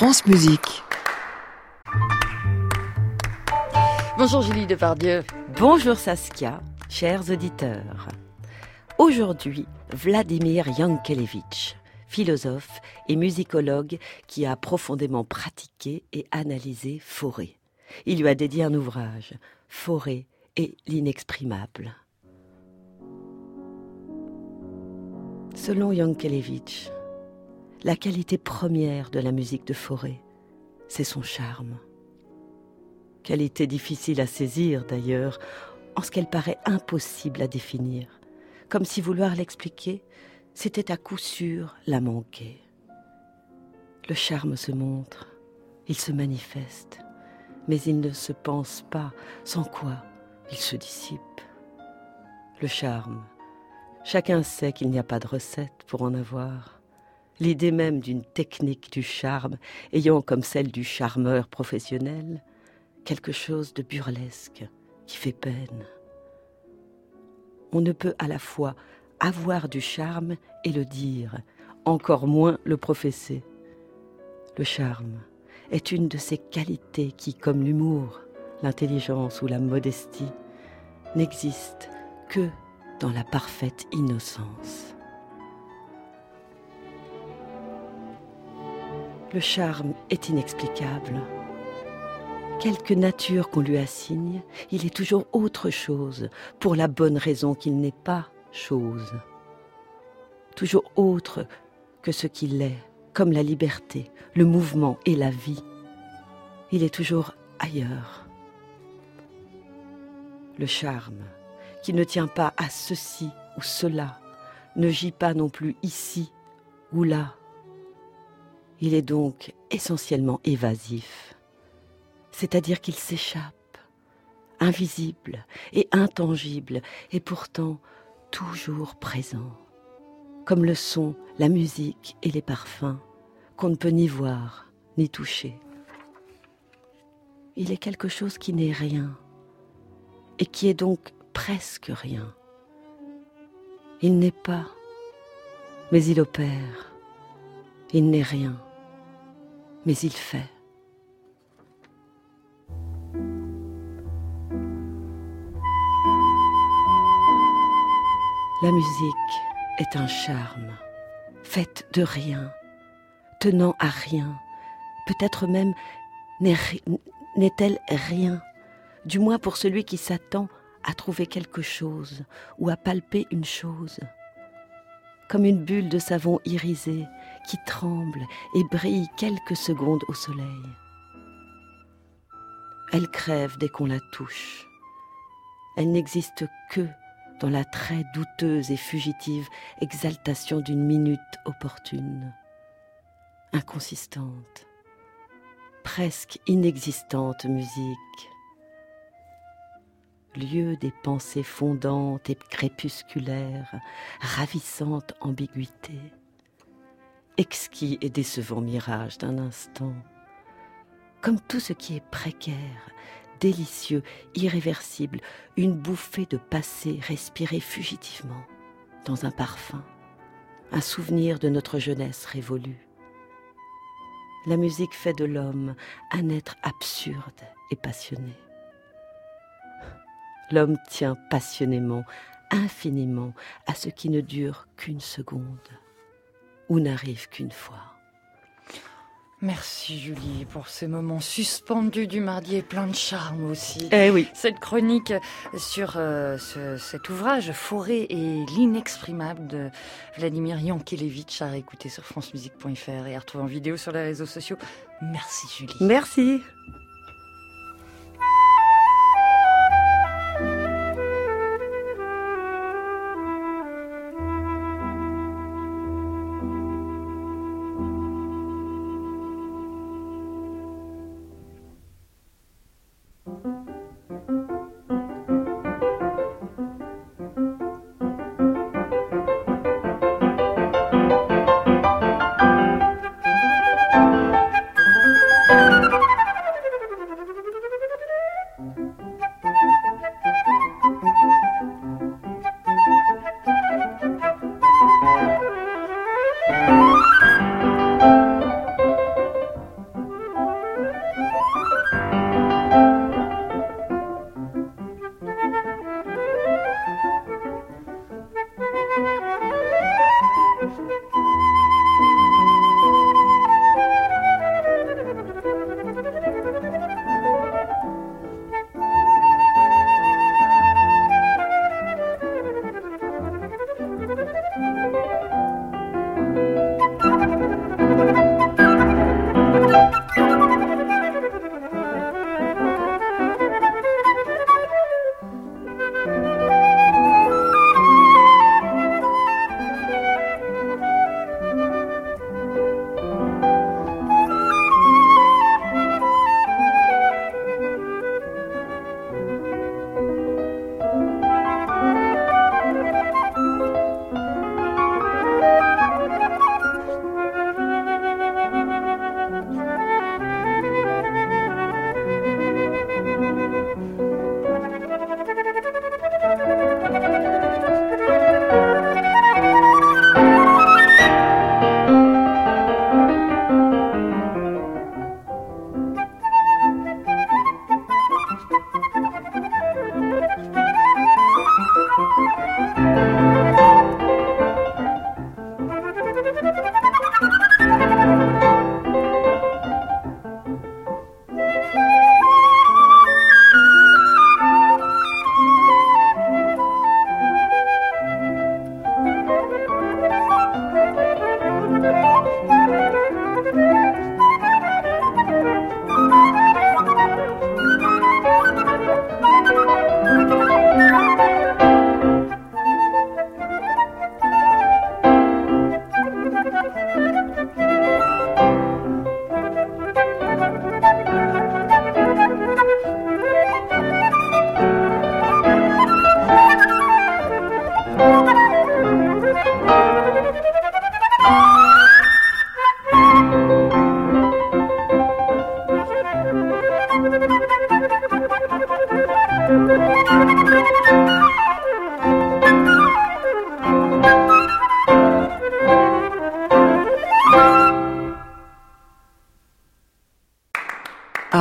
France Musique. Bonjour Julie Depardieu. Bonjour Saskia, chers auditeurs. Aujourd'hui, Vladimir Yankelevitch, philosophe et musicologue qui a profondément pratiqué et analysé Forêt. Il lui a dédié un ouvrage, Forêt et l'inexprimable. Selon Yankelevitch, la qualité première de la musique de Forêt, c'est son charme. Qualité difficile à saisir d'ailleurs, en ce qu'elle paraît impossible à définir, comme si vouloir l'expliquer, c'était à coup sûr la manquer. Le charme se montre, il se manifeste, mais il ne se pense pas, sans quoi il se dissipe. Le charme, chacun sait qu'il n'y a pas de recette pour en avoir. L'idée même d'une technique du charme ayant comme celle du charmeur professionnel quelque chose de burlesque qui fait peine. On ne peut à la fois avoir du charme et le dire, encore moins le professer. Le charme est une de ces qualités qui, comme l'humour, l'intelligence ou la modestie, n'existent que dans la parfaite innocence. Le charme est inexplicable. Quelque nature qu'on lui assigne, il est toujours autre chose, pour la bonne raison qu'il n'est pas chose. Toujours autre que ce qu'il est, comme la liberté, le mouvement et la vie. Il est toujours ailleurs. Le charme, qui ne tient pas à ceci ou cela, ne gît pas non plus ici ou là. Il est donc essentiellement évasif, c'est-à-dire qu'il s'échappe, invisible et intangible, et pourtant toujours présent, comme le sont la musique et les parfums, qu'on ne peut ni voir ni toucher. Il est quelque chose qui n'est rien, et qui est donc presque rien. Il n'est pas, mais il opère. Il n'est rien, mais il fait. La musique est un charme, faite de rien, tenant à rien, peut-être même n'est-elle rien, du moins pour celui qui s'attend à trouver quelque chose ou à palper une chose, comme une bulle de savon irisé qui tremble et brille quelques secondes au soleil. Elle crève dès qu'on la touche. Elle n'existe que dans la très douteuse et fugitive exaltation d'une minute opportune, inconsistante, presque inexistante musique, lieu des pensées fondantes et crépusculaires, ravissante ambiguïté, exquis et décevant mirage d'un instant, comme tout ce qui est précaire, délicieux, irréversible, une bouffée de passé respirée fugitivement dans un parfum, un souvenir de notre jeunesse révolue. La musique fait de l'homme un être absurde et passionné. L'homme tient passionnément, infiniment à ce qui ne dure qu'une seconde ou n'arrive qu'une fois. Merci Julie pour ces moments suspendus du mardi et plein de charme aussi. Eh oui. Cette chronique sur euh, ce, cet ouvrage Forêt et l'inexprimable de Vladimir Yankelevitch à réécouter sur francemusique.fr et à retrouver en vidéo sur les réseaux sociaux. Merci Julie. Merci.